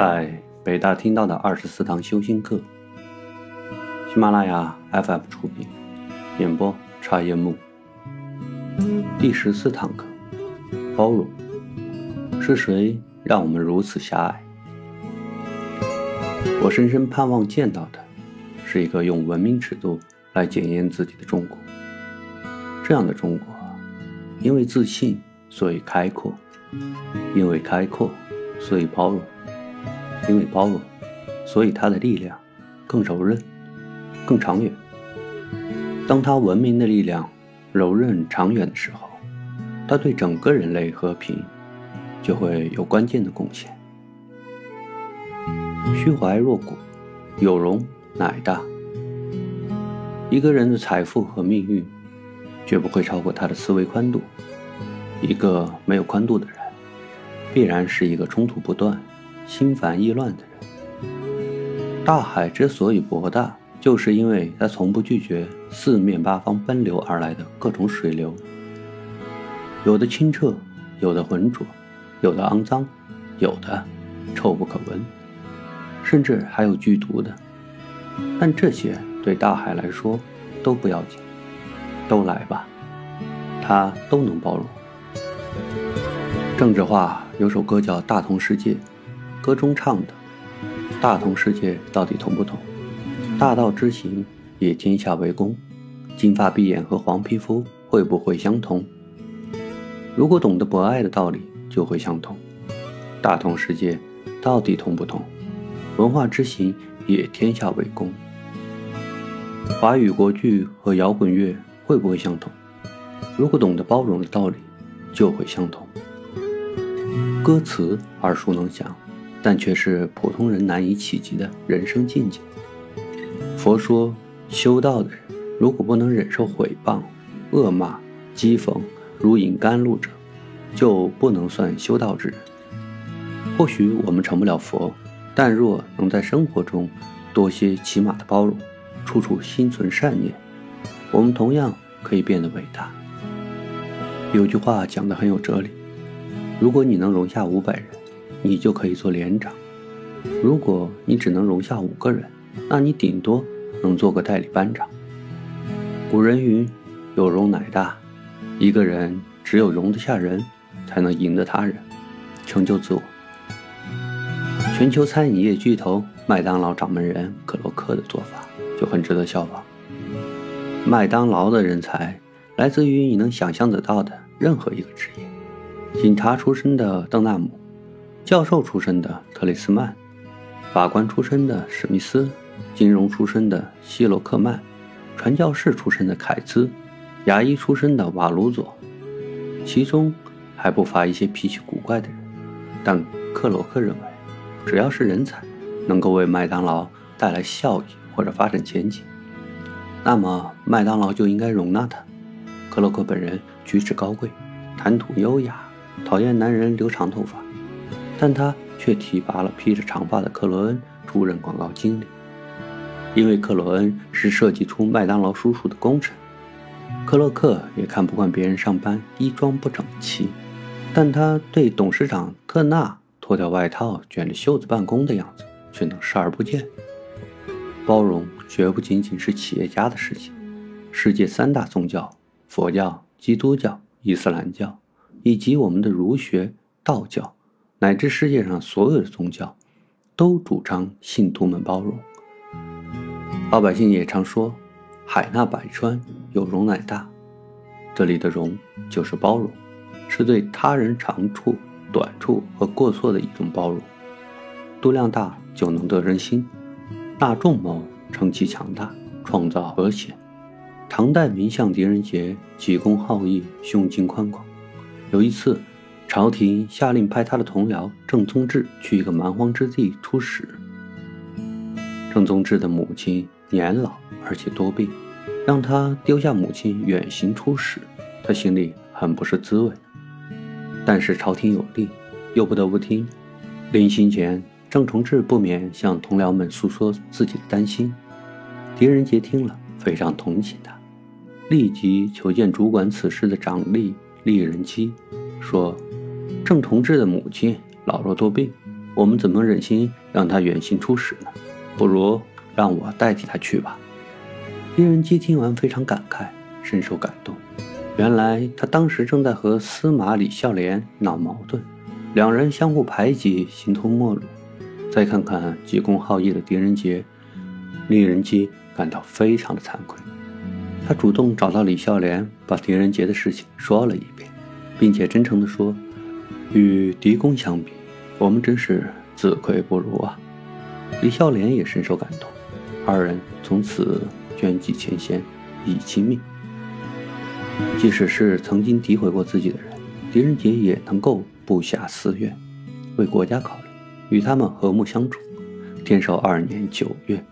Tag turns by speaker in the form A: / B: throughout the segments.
A: 在北大听到的二十四堂修心课，喜马拉雅 FM 出品，演播茶叶木。第十四堂课，包容。是谁让我们如此狭隘？我深深盼望见到的，是一个用文明尺度来检验自己的中国。这样的中国，因为自信，所以开阔；因为开阔，所以包容。因为包容，所以它的力量更柔韧、更长远。当它文明的力量柔韧长远的时候，它对整个人类和平就会有关键的贡献。虚怀若谷，有容乃大。一个人的财富和命运，绝不会超过他的思维宽度。一个没有宽度的人，必然是一个冲突不断。心烦意乱的人，大海之所以博大，就是因为它从不拒绝四面八方奔流而来的各种水流。有的清澈，有的浑浊，有的肮脏，有的臭不可闻，甚至还有剧毒的。但这些对大海来说都不要紧，都来吧，它都能包容。政治化有首歌叫《大同世界》。歌中唱的“大同世界到底同不同？大道之行也天下为公，金发碧眼和黄皮肤会不会相同？如果懂得博爱的道理，就会相同。大同世界到底同不同？文化之行也天下为公，华语国剧和摇滚乐会不会相同？如果懂得包容的道理，就会相同。歌词耳熟能详。但却是普通人难以企及的人生境界。佛说，修道的人如果不能忍受毁谤、恶骂、讥讽、如饮甘露者，就不能算修道之人。或许我们成不了佛，但若能在生活中多些起码的包容，处处心存善念，我们同样可以变得伟大。有句话讲得很有哲理：如果你能容下五百人。你就可以做连长。如果你只能容下五个人，那你顶多能做个代理班长。古人云：“有容乃大。”一个人只有容得下人，才能赢得他人，成就自我。全球餐饮业巨头麦当劳掌门人克洛克的做法就很值得效仿。麦当劳的人才来自于你能想象得到的任何一个职业：警察出身的邓纳姆。教授出身的特雷斯曼，法官出身的史密斯，金融出身的希罗克曼，传教士出身的凯兹，牙医出身的瓦鲁佐，其中还不乏一些脾气古怪的人。但克罗克认为，只要是人才，能够为麦当劳带来效益或者发展前景，那么麦当劳就应该容纳他。克洛克本人举止高贵，谈吐优雅，讨厌男人留长头发。但他却提拔了披着长发的克罗恩出任广告经理，因为克罗恩是设计出麦当劳叔叔的功臣。克洛克也看不惯别人上班衣装不整齐，但他对董事长特纳脱掉外套卷着袖子办公的样子却能视而不见。包容绝不仅仅是企业家的事情，世界三大宗教——佛教、基督教、伊斯兰教，以及我们的儒学、道教。乃至世界上所有的宗教，都主张信徒们包容。老百姓也常说：“海纳百川，有容乃大。”这里的“容”就是包容，是对他人长处、短处和过错的一种包容。度量大就能得人心，大众谋，成其强大，创造和谐。唐代名相狄仁杰急公好义，胸襟宽广。有一次。朝廷下令派他的同僚郑宗志去一个蛮荒之地出使。郑宗志的母亲年老而且多病，让他丢下母亲远行出使，他心里很不是滋味。但是朝廷有令，又不得不听。临行前，郑崇志不免向同僚们诉说自己的担心。狄仁杰听了，非常同情他，立即求见主管此事的长吏厉仁基，说。郑同志的母亲老弱多病，我们怎么忍心让他远行出使呢？不如让我代替他去吧。狄仁杰听完非常感慨，深受感动。原来他当时正在和司马李孝廉闹矛盾，两人相互排挤，形同陌路。再看看急公好义的狄仁杰，狄仁杰感到非常的惭愧。他主动找到李孝廉，把狄仁杰的事情说了一遍，并且真诚地说：“与狄公相比，我们真是自愧不如啊。”李孝廉也深受感动，二人从此捐济前嫌，以亲密。即使是曾经诋毁过自己的人，狄仁杰也能够不暇私怨，为国家考虑，与他们和睦相处。天寿二年九月，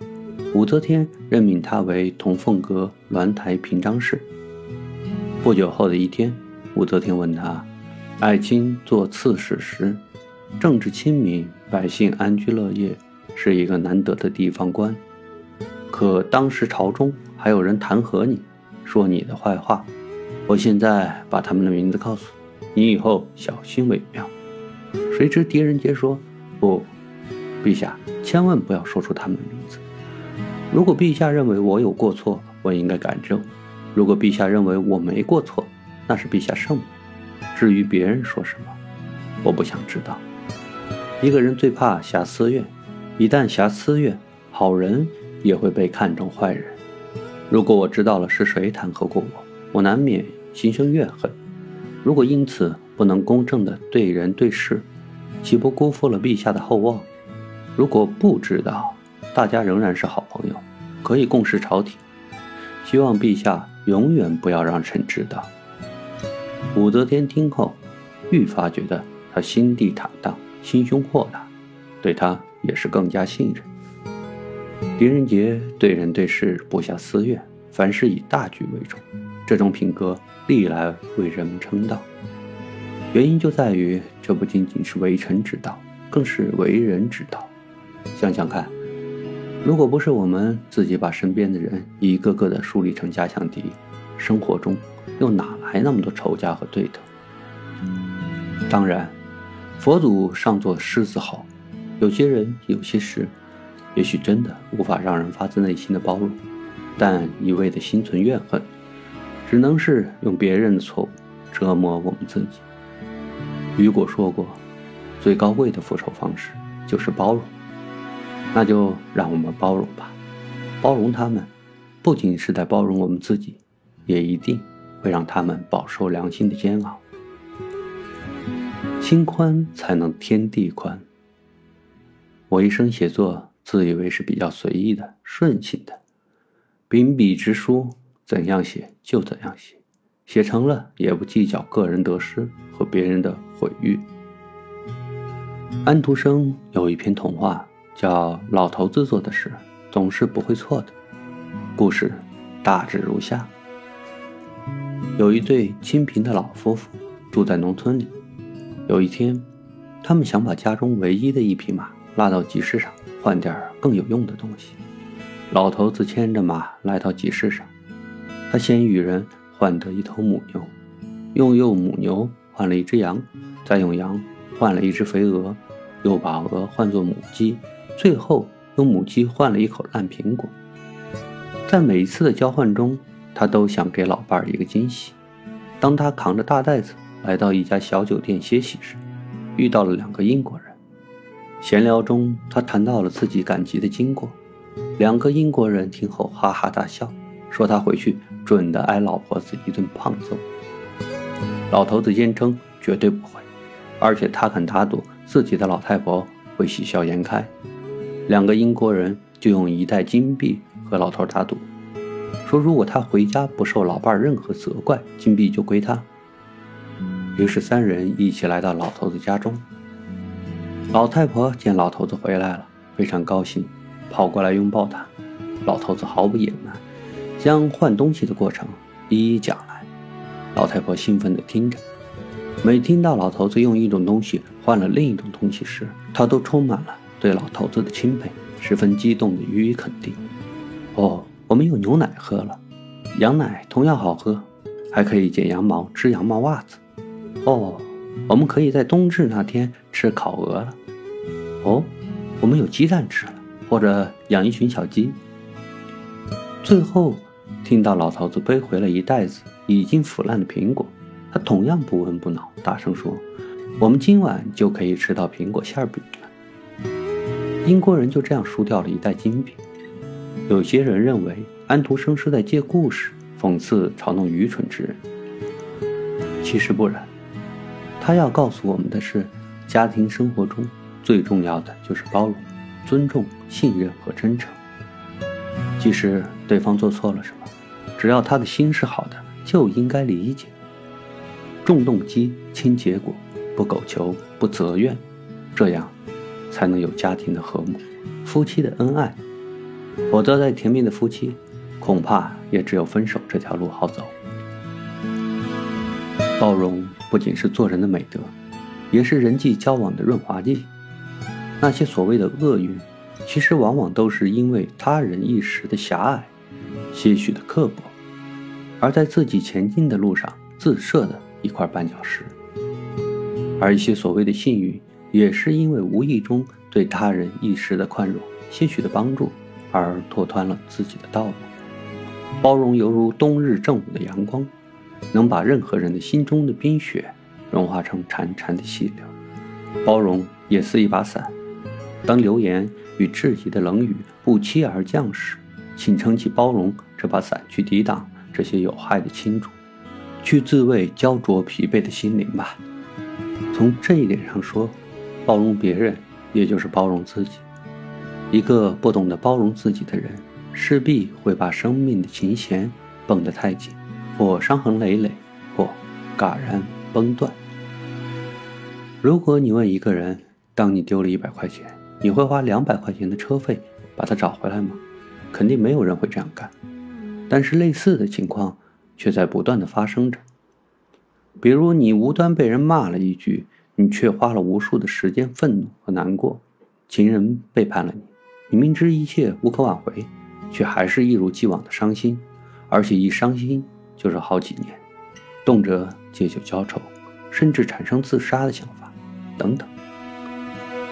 A: 武则天任命他为同凤阁鸾台平章事。不久后的一天，武则天问他：“爱卿做刺史时，政治亲民，百姓安居乐业，是一个难得的地方官。可当时朝中还有人弹劾你，说你的坏话。”我现在把他们的名字告诉你，你以后小心为妙。谁知狄仁杰说：“不，陛下千万不要说出他们的名字。如果陛下认为我有过错，我应该改正；如果陛下认为我没过错，那是陛下圣明。至于别人说什么，我不想知道。一个人最怕挟私怨，一旦挟私怨，好人也会被看成坏人。如果我知道了是谁弹劾过我，我难免。”心生怨恨，如果因此不能公正的对人对事，岂不辜负了陛下的厚望？如果不知道，大家仍然是好朋友，可以共事朝廷。希望陛下永远不要让臣知道。武则天听后，愈发觉得他心地坦荡，心胸豁达，对他也是更加信任。狄仁杰对人对事不下私怨，凡事以大局为重。这种品格历来为人们称道，原因就在于这不仅仅是为臣之道，更是为人之道。想想看，如果不是我们自己把身边的人一个个的树立成假想敌，生活中又哪还那么多仇家和对头？当然，佛祖上座狮子吼，有些人有些事，也许真的无法让人发自内心的包容，但一味的心存怨恨。只能是用别人的错误折磨我们自己。雨果说过，最高贵的复仇方式就是包容。那就让我们包容吧，包容他们，不仅是在包容我们自己，也一定会让他们饱受良心的煎熬。心宽才能天地宽。我一生写作，自以为是比较随意的、顺性的，秉笔直书。怎样写就怎样写，写成了也不计较个人得失和别人的毁誉。安徒生有一篇童话叫《老头子做的事总是不会错的》，故事大致如下：有一对清贫的老夫妇住在农村里，有一天，他们想把家中唯一的一匹马拉到集市上换点更有用的东西。老头子牵着马来到集市上。他先与人换得一头母牛，用用母牛换了一只羊，再用羊换了一只肥鹅，又把鹅换作母鸡，最后用母鸡换了一口烂苹果。在每一次的交换中，他都想给老伴儿一个惊喜。当他扛着大袋子来到一家小酒店歇息时，遇到了两个英国人。闲聊中，他谈到了自己赶集的经过。两个英国人听后哈哈大笑，说他回去。准的挨老婆子一顿胖揍。老头子坚称绝对不会，而且他肯打赌自己的老太婆会喜笑颜开。两个英国人就用一袋金币和老头打赌，说如果他回家不受老伴任何责怪，金币就归他。于是三人一起来到老头子家中。老太婆见老头子回来了，非常高兴，跑过来拥抱他。老头子毫不隐瞒。将换东西的过程一一讲来，老太婆兴奋地听着。每听到老头子用一种东西换了另一种东西时，她都充满了对老头子的钦佩，十分激动地予以肯定。哦，我们有牛奶喝了，羊奶同样好喝，还可以剪羊毛、织羊毛袜子。哦，我们可以在冬至那天吃烤鹅了。哦，我们有鸡蛋吃了，或者养一群小鸡。最后，听到老头子背回了一袋子已经腐烂的苹果，他同样不温不恼，大声说：“我们今晚就可以吃到苹果馅饼了。”英国人就这样输掉了一袋金饼。有些人认为安徒生是在借故事讽刺嘲弄愚蠢之人，其实不然。他要告诉我们的是，家庭生活中最重要的就是包容、尊重、信任和真诚。即使对方做错了什么，只要他的心是好的，就应该理解。重动机轻结果，不苟求，不责怨，这样才能有家庭的和睦，夫妻的恩爱。否则，再甜蜜的夫妻，恐怕也只有分手这条路好走。包容不仅是做人的美德，也是人际交往的润滑剂。那些所谓的厄运。其实往往都是因为他人一时的狭隘、些许的刻薄，而在自己前进的路上自设的一块绊脚石；而一些所谓的幸运，也是因为无意中对他人一时的宽容、些许的帮助，而拓宽了自己的道路。包容犹如冬日正午的阳光，能把任何人的心中的冰雪融化成潺潺的细流。包容也似一把伞，当流言。与质疑的冷雨不期而降时，请撑起包容这把伞，去抵挡这些有害的侵入，去自慰焦灼疲惫的心灵吧。从这一点上说，包容别人也就是包容自己。一个不懂得包容自己的人，势必会把生命的琴弦绷得太紧，或伤痕累累，或戛然崩断。如果你问一个人，当你丢了一百块钱，你会花两百块钱的车费把它找回来吗？肯定没有人会这样干。但是类似的情况却在不断的发生着。比如你无端被人骂了一句，你却花了无数的时间愤怒和难过。情人背叛了你，你明知一切无可挽回，却还是一如既往的伤心，而且一伤心就是好几年，动辄借酒浇愁，甚至产生自杀的想法，等等。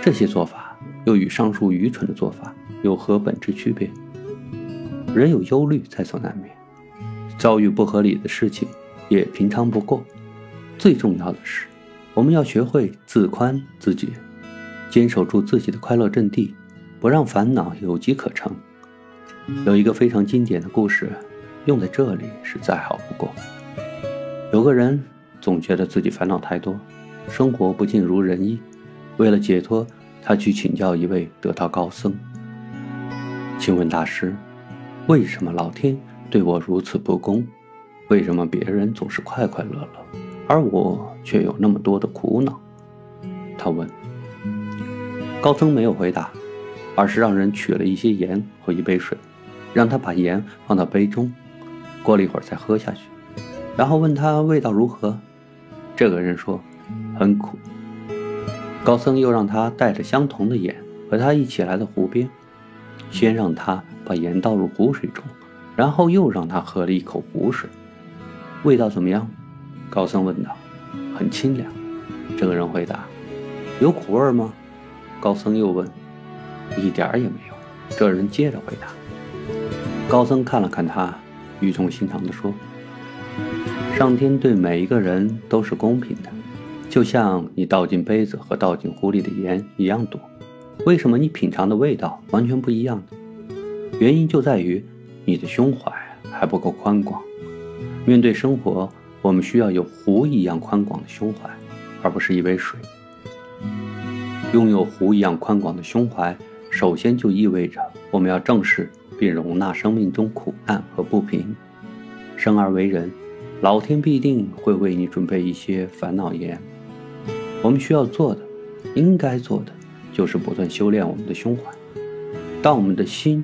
A: 这些做法。又与上述愚蠢的做法有何本质区别？人有忧虑在所难免，遭遇不合理的事情也平常不过。最重要的是，我们要学会自宽自解，坚守住自己的快乐阵地，不让烦恼有机可乘。有一个非常经典的故事，用在这里是再好不过。有个人总觉得自己烦恼太多，生活不尽如人意，为了解脱。他去请教一位得道高僧，请问大师，为什么老天对我如此不公？为什么别人总是快快乐乐，而我却有那么多的苦恼？他问。高僧没有回答，而是让人取了一些盐和一杯水，让他把盐放到杯中，过了一会儿再喝下去，然后问他味道如何。这个人说，很苦。高僧又让他带着相同的盐和他一起来到湖边，先让他把盐倒入湖水中，然后又让他喝了一口湖水，味道怎么样？高僧问道。很清凉。这个人回答。有苦味吗？高僧又问。一点儿也没有。这人接着回答。高僧看了看他，语重心长地说：“上天对每一个人都是公平的。”就像你倒进杯子和倒进壶里的盐一样多，为什么你品尝的味道完全不一样呢？原因就在于你的胸怀还不够宽广。面对生活，我们需要有湖一样宽广的胸怀，而不是一杯水。拥有湖一样宽广的胸怀，首先就意味着我们要正视并容纳生命中苦难和不平。生而为人，老天必定会为你准备一些烦恼盐。我们需要做的，应该做的，就是不断修炼我们的胸怀。当我们的心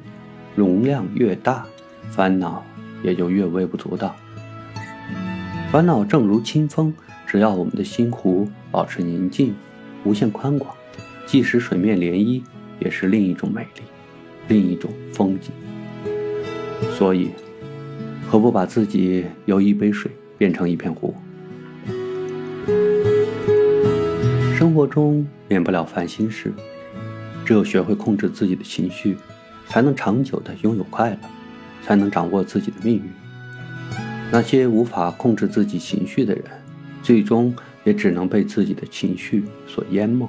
A: 容量越大，烦恼也就越微不足道。烦恼正如清风，只要我们的心湖保持宁静、无限宽广，即使水面涟漪，也是另一种美丽，另一种风景。所以，何不把自己由一杯水变成一片湖？生活中免不了烦心事，只有学会控制自己的情绪，才能长久的拥有快乐，才能掌握自己的命运。那些无法控制自己情绪的人，最终也只能被自己的情绪所淹没、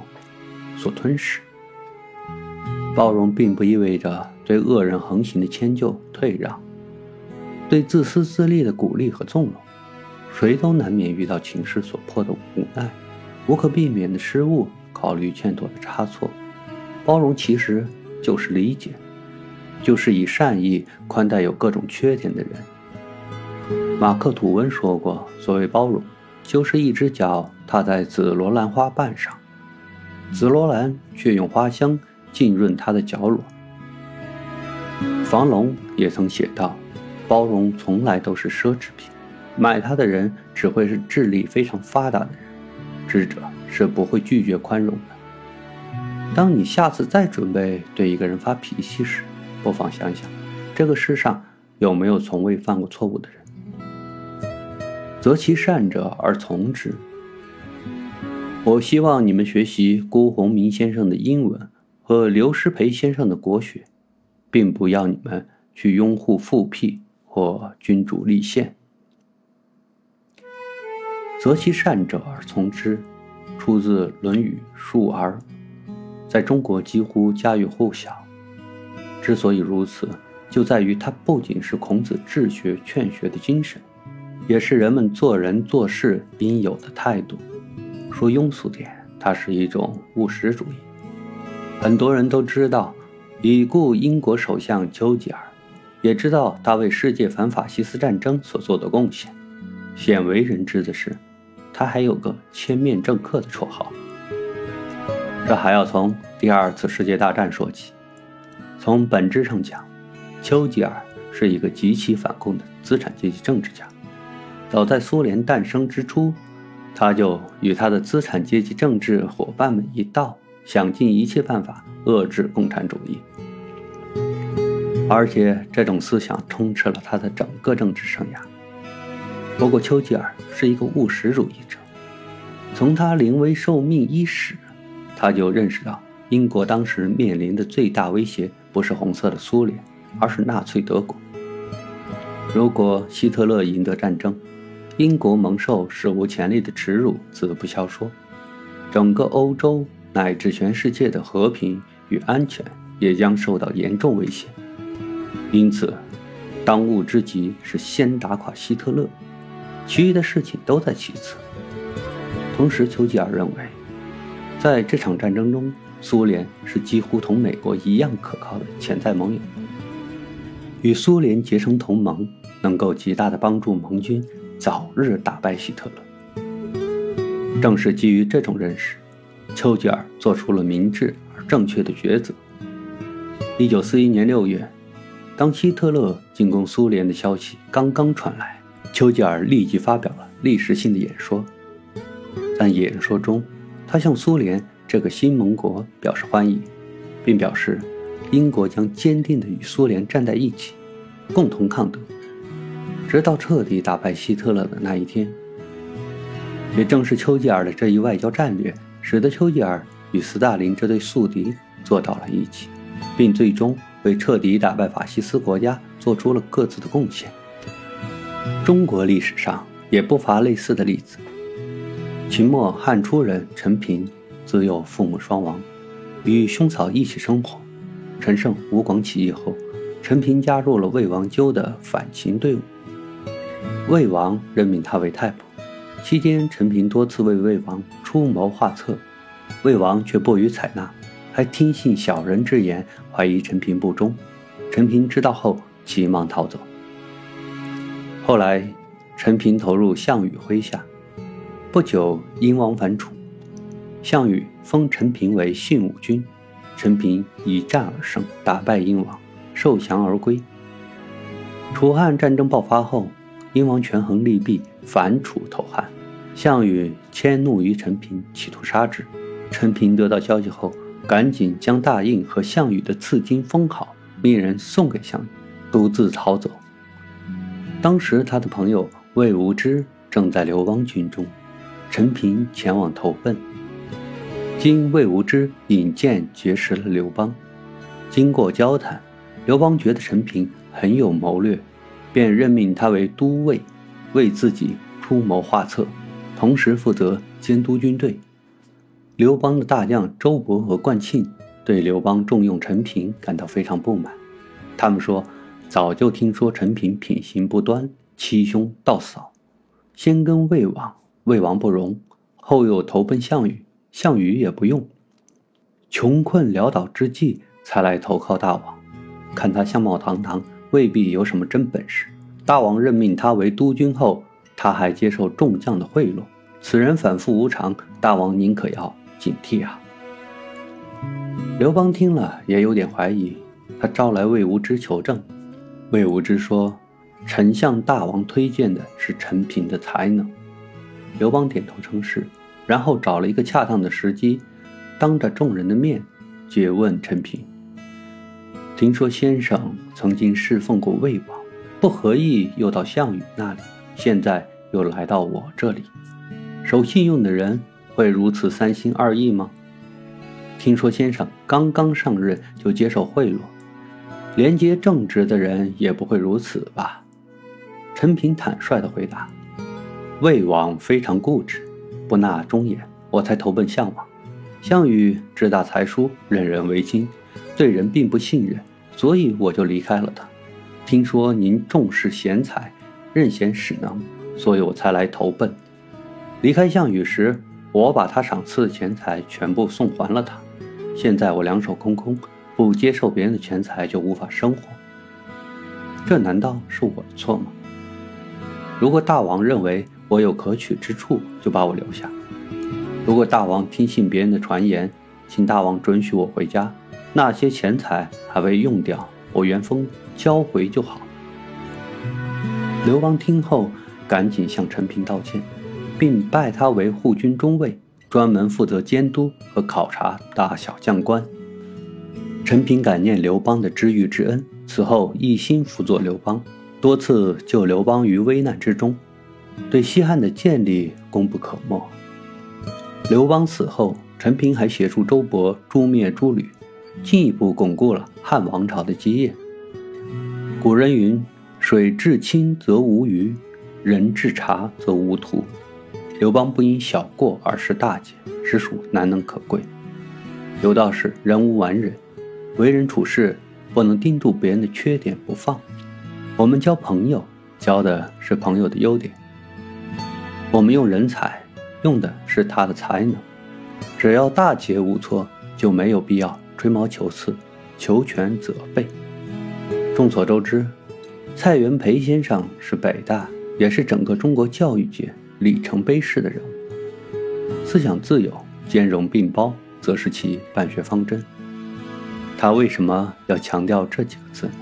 A: 所吞噬。包容并不意味着对恶人横行的迁就退让，对自私自利的鼓励和纵容。谁都难免遇到情势所迫的无奈，无可避免的失误，考虑欠妥的差错。包容其实就是理解，就是以善意宽待有各种缺点的人。马克·吐温说过：“所谓包容，就是一只脚踏在紫罗兰花瓣上，紫罗兰却用花香浸润他的脚裸。”房龙也曾写道：“包容从来都是奢侈品。”买它的人只会是智力非常发达的人，智者是不会拒绝宽容的。当你下次再准备对一个人发脾气时，不妨想想，这个世上有没有从未犯过错误的人？择其善者而从之。我希望你们学习辜鸿铭先生的英文和刘师培先生的国学，并不要你们去拥护复辟或君主立宪。择其善者而从之，出自《论语·述而》，在中国几乎家喻户晓。之所以如此，就在于它不仅是孔子治学劝学的精神，也是人们做人做事应有的态度。说庸俗点，它是一种务实主义。很多人都知道已故英国首相丘吉尔，也知道他为世界反法西斯战争所做的贡献。鲜为人知的是。他还有个“千面政客”的绰号，这还要从第二次世界大战说起。从本质上讲，丘吉尔是一个极其反共的资产阶级政治家。早在苏联诞生之初，他就与他的资产阶级政治伙伴们一道，想尽一切办法遏制共产主义。而且，这种思想充斥了他的整个政治生涯。不过，丘吉尔是一个务实主义者。从他临危受命伊始，他就认识到，英国当时面临的最大威胁不是红色的苏联，而是纳粹德国。如果希特勒赢得战争，英国蒙受史无前例的耻辱自不消说，整个欧洲乃至全世界的和平与安全也将受到严重威胁。因此，当务之急是先打垮希特勒。其余的事情都在其次。同时，丘吉尔认为，在这场战争中，苏联是几乎同美国一样可靠的潜在盟友。与苏联结成同盟，能够极大的帮助盟军早日打败希特勒。正是基于这种认识，丘吉尔做出了明智而正确的抉择。一九四一年六月，当希特勒进攻苏联的消息刚刚传来。丘吉尔立即发表了历史性的演说，在演说中，他向苏联这个新盟国表示欢迎，并表示英国将坚定地与苏联站在一起，共同抗德，直到彻底打败希特勒的那一天。也正是丘吉尔的这一外交战略，使得丘吉尔与斯大林这对宿敌坐到了一起，并最终为彻底打败法西斯国家做出了各自的贡献。中国历史上也不乏类似的例子。秦末汉初人陈平，自幼父母双亡，与兄嫂一起生活。陈胜、吴广起义后，陈平加入了魏王纠的反秦队伍。魏王任命他为太仆，期间陈平多次为魏王出谋划策，魏王却不予采纳，还听信小人之言，怀疑陈平不忠。陈平知道后，急忙逃走。后来，陈平投入项羽麾下，不久，殷王反楚，项羽封陈平为信武君，陈平以战而胜，打败殷王，受降而归。楚汉战争爆发后，殷王权衡利弊，反楚投汉，项羽迁怒于陈平，企图杀之。陈平得到消息后，赶紧将大印和项羽的赐金封好，命人送给项羽，独自逃走。当时他的朋友魏无知正在刘邦军中，陈平前往投奔。经魏无知引荐结识了刘邦，经过交谈，刘邦觉得陈平很有谋略，便任命他为都尉，为自己出谋划策，同时负责监督军队。刘邦的大将周勃和冠庆对刘邦重用陈平感到非常不满，他们说早就听说陈平品行不端，欺兄盗嫂，先跟魏王，魏王不容，后又投奔项羽，项羽也不用，穷困潦倒之际才来投靠大王，看他相貌堂堂，未必有什么真本事。大王任命他为督军后，他还接受众将的贿赂，此人反复无常，大王您可要。警惕啊！刘邦听了也有点怀疑，他招来魏无知求证。魏无知说：“臣向大王推荐的是陈平的才能。”刘邦点头称是，然后找了一个恰当的时机，当着众人的面诘问陈平：“听说先生曾经侍奉过魏王，不合意又到项羽那里，现在又来到我这里，守信用的人。”会如此三心二意吗？听说先生刚刚上任就接受贿赂，廉洁正直的人也不会如此吧？陈平坦率地回答：“魏王非常固执，不纳忠言，我才投奔项王。项羽志大才疏，任人唯亲，对人并不信任，所以我就离开了他。听说您重视贤才，任贤使能，所以我才来投奔。离开项羽时。”我把他赏赐的钱财全部送还了他，现在我两手空空，不接受别人的钱财就无法生活。这难道是我的错吗？如果大王认为我有可取之处，就把我留下；如果大王听信别人的传言，请大王准许我回家，那些钱财还未用掉，我原封交回就好。刘邦听后，赶紧向陈平道歉。并拜他为护军中尉，专门负责监督和考察大小将官。陈平感念刘邦的知遇之恩，此后一心辅佐刘邦，多次救刘邦于危难之中，对西汉的建立功不可没。刘邦死后，陈平还协助周勃诛灭诸吕，进一步巩固了汉王朝的基业。古人云：“水至清则无鱼，人至察则无徒。”刘邦不因小过而失大节，实属难能可贵。有道是人无完人，为人处事不能盯住别人的缺点不放。我们交朋友，交的是朋友的优点；我们用人才，用的是他的才能。只要大节无错，就没有必要吹毛求疵、求全责备。众所周知，蔡元培先生是北大，也是整个中国教育界。里程碑式的人物，思想自由、兼容并包，则是其办学方针。他为什么要强调这几个字呢？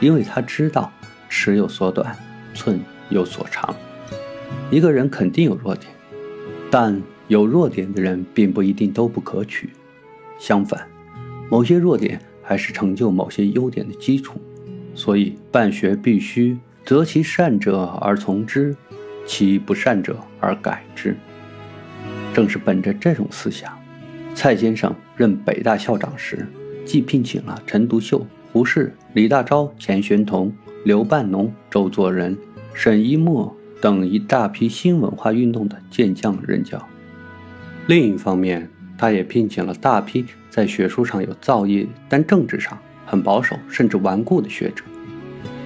A: 因为他知道尺有所短，寸有所长。一个人肯定有弱点，但有弱点的人并不一定都不可取。相反，某些弱点还是成就某些优点的基础。所以办学必须择其善者而从之。其不善者而改之。正是本着这种思想，蔡先生任北大校长时，既聘请了陈独秀、胡适、李大钊、钱玄同、刘半农、周作人、沈一墨等一大批新文化运动的健将任教；另一方面，他也聘请了大批在学术上有造诣，但政治上很保守甚至顽固的学者，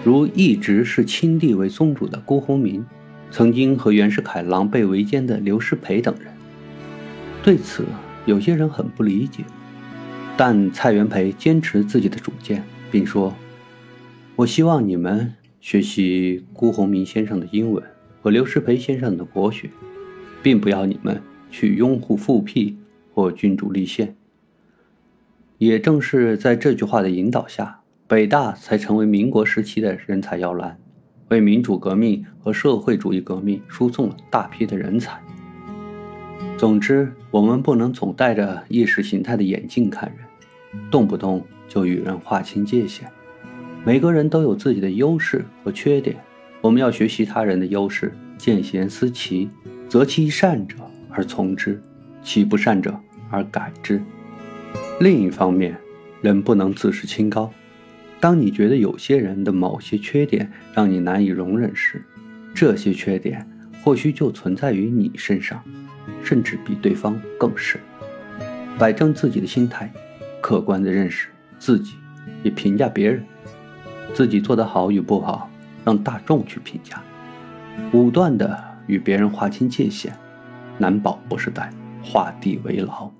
A: 如一直视清帝为宗主的辜鸿铭。曾经和袁世凯狼狈为奸的刘师培等人，对此有些人很不理解，但蔡元培坚持自己的主见，并说：“我希望你们学习辜鸿铭先生的英文和刘师培先生的国学，并不要你们去拥护复辟或君主立宪。”也正是在这句话的引导下，北大才成为民国时期的人才摇篮。为民主革命和社会主义革命输送了大批的人才。总之，我们不能总戴着意识形态的眼镜看人，动不动就与人划清界限。每个人都有自己的优势和缺点，我们要学习他人的优势，见贤思齐，择其善者而从之，其不善者而改之。另一方面，人不能自视清高。当你觉得有些人的某些缺点让你难以容忍时，这些缺点或许就存在于你身上，甚至比对方更甚。摆正自己的心态，客观的认识自己，也评价别人。自己做得好与不好，让大众去评价。武断的与别人划清界限，难保不是在画地为牢。